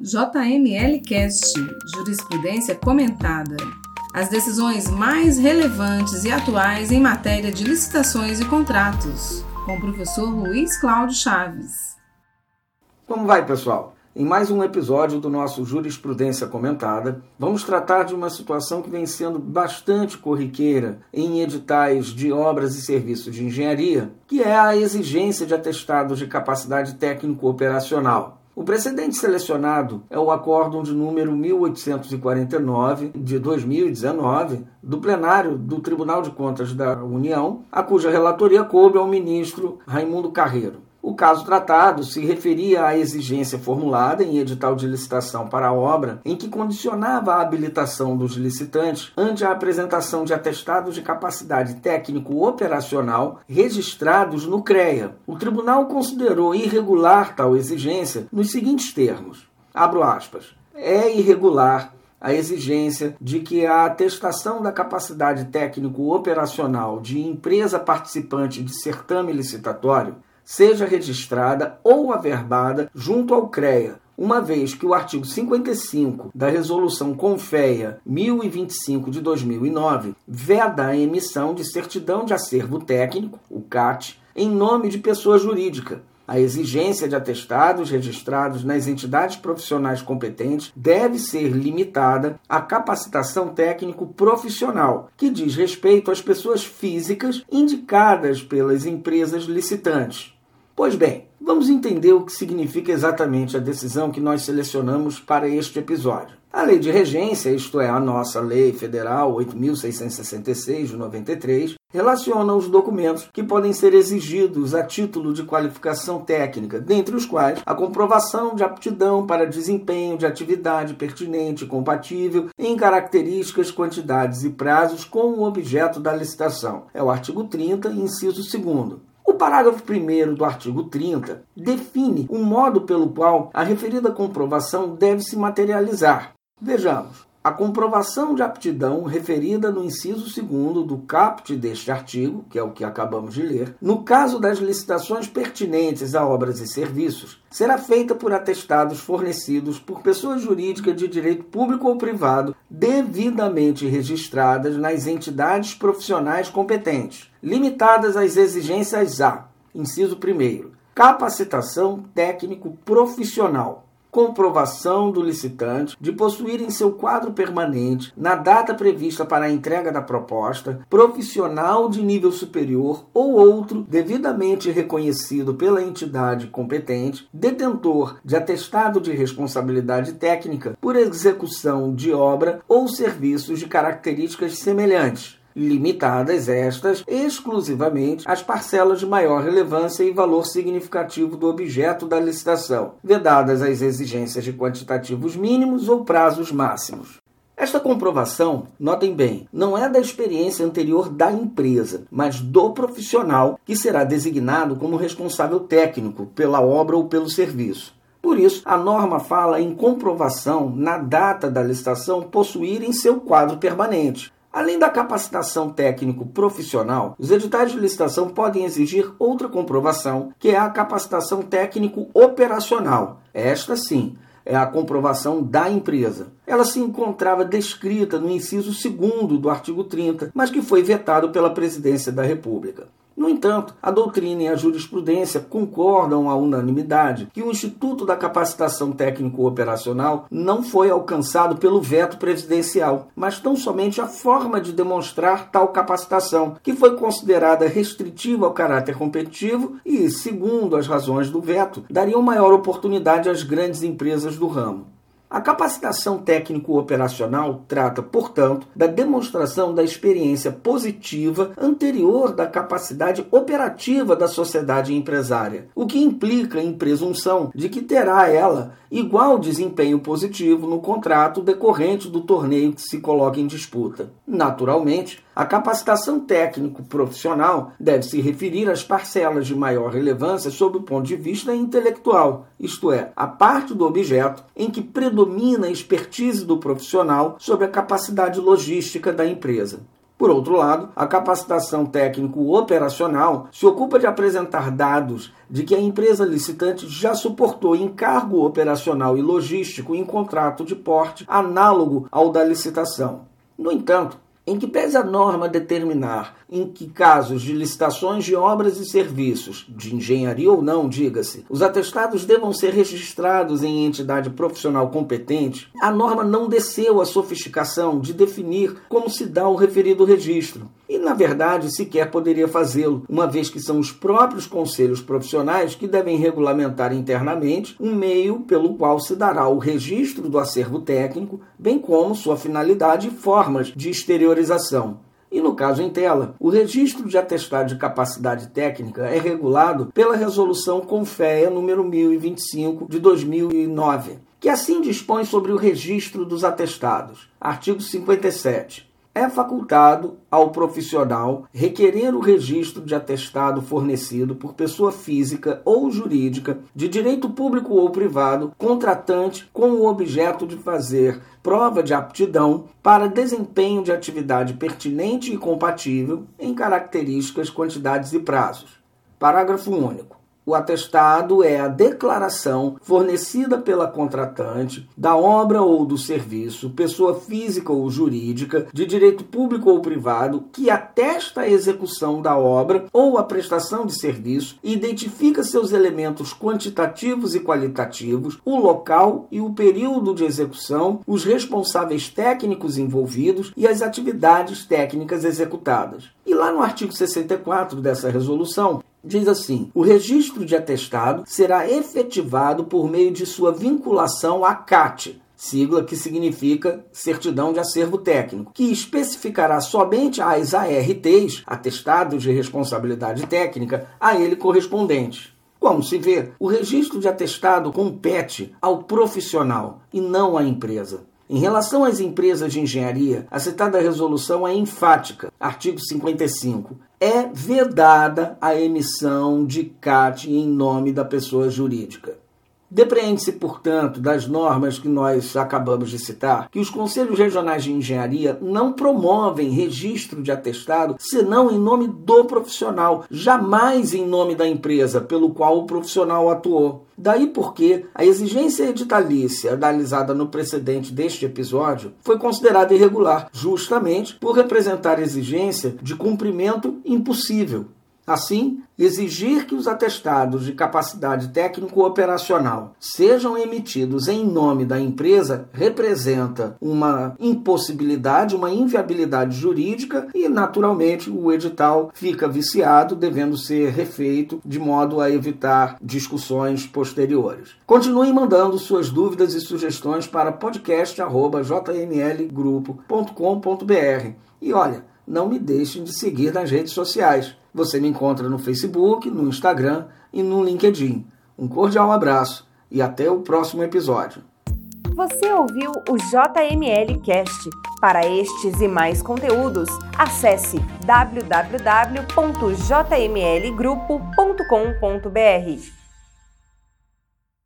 JML Cast Jurisprudência Comentada. As decisões mais relevantes e atuais em matéria de licitações e contratos. Com o professor Luiz Cláudio Chaves. Como vai, pessoal? Em mais um episódio do nosso Jurisprudência Comentada, vamos tratar de uma situação que vem sendo bastante corriqueira em editais de obras e serviços de engenharia, que é a exigência de atestados de capacidade técnico-operacional. O precedente selecionado é o acórdão de número 1849 de 2019 do plenário do Tribunal de Contas da União, a cuja relatoria coube ao ministro Raimundo Carreiro. Caso tratado se referia à exigência formulada em edital de licitação para a obra, em que condicionava a habilitação dos licitantes ante a apresentação de atestados de capacidade técnico-operacional registrados no CREA. O tribunal considerou irregular tal exigência nos seguintes termos: abro aspas. É irregular a exigência de que a atestação da capacidade técnico-operacional de empresa participante de certame licitatório seja registrada ou averbada junto ao CREA, uma vez que o artigo 55 da Resolução Confeia 1025 de 2009 veda a emissão de certidão de acervo técnico, o CAT, em nome de pessoa jurídica. A exigência de atestados registrados nas entidades profissionais competentes deve ser limitada à capacitação técnico profissional, que diz respeito às pessoas físicas indicadas pelas empresas licitantes. Pois bem, vamos entender o que significa exatamente a decisão que nós selecionamos para este episódio. A Lei de Regência, isto é, a nossa Lei Federal 8.666 de 93, relaciona os documentos que podem ser exigidos a título de qualificação técnica, dentre os quais a comprovação de aptidão para desempenho de atividade pertinente e compatível em características, quantidades e prazos com o objeto da licitação. É o artigo 30, inciso 2 o parágrafo 1 do artigo 30 define o modo pelo qual a referida comprovação deve se materializar. Vejamos. A comprovação de aptidão referida no inciso 2 do caput deste artigo, que é o que acabamos de ler, no caso das licitações pertinentes a obras e serviços, será feita por atestados fornecidos por pessoas jurídicas de direito público ou privado devidamente registradas nas entidades profissionais competentes, limitadas às exigências A. Inciso 1. Capacitação técnico profissional comprovação do licitante de possuir em seu quadro permanente, na data prevista para a entrega da proposta, profissional de nível superior ou outro devidamente reconhecido pela entidade competente, detentor de atestado de responsabilidade técnica por execução de obra ou serviços de características semelhantes limitadas estas exclusivamente às parcelas de maior relevância e valor significativo do objeto da licitação, vedadas as exigências de quantitativos mínimos ou prazos máximos. Esta comprovação, notem bem, não é da experiência anterior da empresa, mas do profissional que será designado como responsável técnico pela obra ou pelo serviço. Por isso, a norma fala em comprovação na data da licitação possuir em seu quadro permanente, Além da capacitação técnico profissional, os editais de licitação podem exigir outra comprovação, que é a capacitação técnico operacional. Esta sim é a comprovação da empresa. Ela se encontrava descrita no inciso 2 do artigo 30, mas que foi vetado pela Presidência da República. No entanto, a doutrina e a jurisprudência concordam à unanimidade que o Instituto da Capacitação Técnico-Operacional não foi alcançado pelo veto presidencial, mas tão somente a forma de demonstrar tal capacitação, que foi considerada restritiva ao caráter competitivo e, segundo as razões do veto, daria maior oportunidade às grandes empresas do ramo. A capacitação técnico-operacional trata, portanto, da demonstração da experiência positiva anterior da capacidade operativa da sociedade empresária, o que implica em presunção de que terá ela igual desempenho positivo no contrato decorrente do torneio que se coloca em disputa. Naturalmente, a capacitação técnico-profissional deve se referir às parcelas de maior relevância sob o ponto de vista intelectual, isto é, a parte do objeto em que predomina a expertise do profissional sobre a capacidade logística da empresa. Por outro lado, a capacitação técnico-operacional se ocupa de apresentar dados de que a empresa licitante já suportou encargo operacional e logístico em contrato de porte análogo ao da licitação. No entanto, em que pese a norma determinar em que casos de licitações de obras e serviços, de engenharia ou não, diga-se, os atestados devam ser registrados em entidade profissional competente, a norma não desceu à sofisticação de definir como se dá o referido registro. E, na verdade, sequer poderia fazê-lo, uma vez que são os próprios conselhos profissionais que devem regulamentar internamente um meio pelo qual se dará o registro do acervo técnico, bem como sua finalidade e formas de exteriorização. E no caso em tela, o registro de atestado de capacidade técnica é regulado pela Resolução Confea número 1025 de 2009, que assim dispõe sobre o registro dos atestados. Artigo 57 é facultado ao profissional requerer o registro de atestado fornecido por pessoa física ou jurídica, de direito público ou privado, contratante, com o objeto de fazer prova de aptidão para desempenho de atividade pertinente e compatível em características, quantidades e prazos. Parágrafo único. O atestado é a declaração fornecida pela contratante da obra ou do serviço, pessoa física ou jurídica, de direito público ou privado, que atesta a execução da obra ou a prestação de serviço e identifica seus elementos quantitativos e qualitativos, o local e o período de execução, os responsáveis técnicos envolvidos e as atividades técnicas executadas. E lá no artigo 64 dessa resolução, diz assim: o registro de atestado será efetivado por meio de sua vinculação à CAT, sigla que significa Certidão de Acervo Técnico, que especificará somente as ARTs, atestados de responsabilidade técnica, a ele correspondentes. Como se vê, o registro de atestado compete ao profissional e não à empresa. Em relação às empresas de engenharia, a citada resolução é enfática. Artigo 55. É vedada a emissão de CAT em nome da pessoa jurídica. Depreende-se, portanto, das normas que nós acabamos de citar, que os conselhos regionais de engenharia não promovem registro de atestado senão em nome do profissional, jamais em nome da empresa pelo qual o profissional atuou. Daí porque a exigência editalícia analisada no precedente deste episódio foi considerada irregular, justamente por representar exigência de cumprimento impossível. Assim, exigir que os atestados de capacidade técnico-operacional sejam emitidos em nome da empresa representa uma impossibilidade, uma inviabilidade jurídica e, naturalmente, o edital fica viciado, devendo ser refeito de modo a evitar discussões posteriores. Continuem mandando suas dúvidas e sugestões para podcast.jmlgrupo.com.br. E olha, não me deixem de seguir nas redes sociais. Você me encontra no Facebook, no Instagram e no LinkedIn. Um cordial abraço e até o próximo episódio. Você ouviu o JML Cast. Para estes e mais conteúdos, acesse www.jmlgrupo.com.br.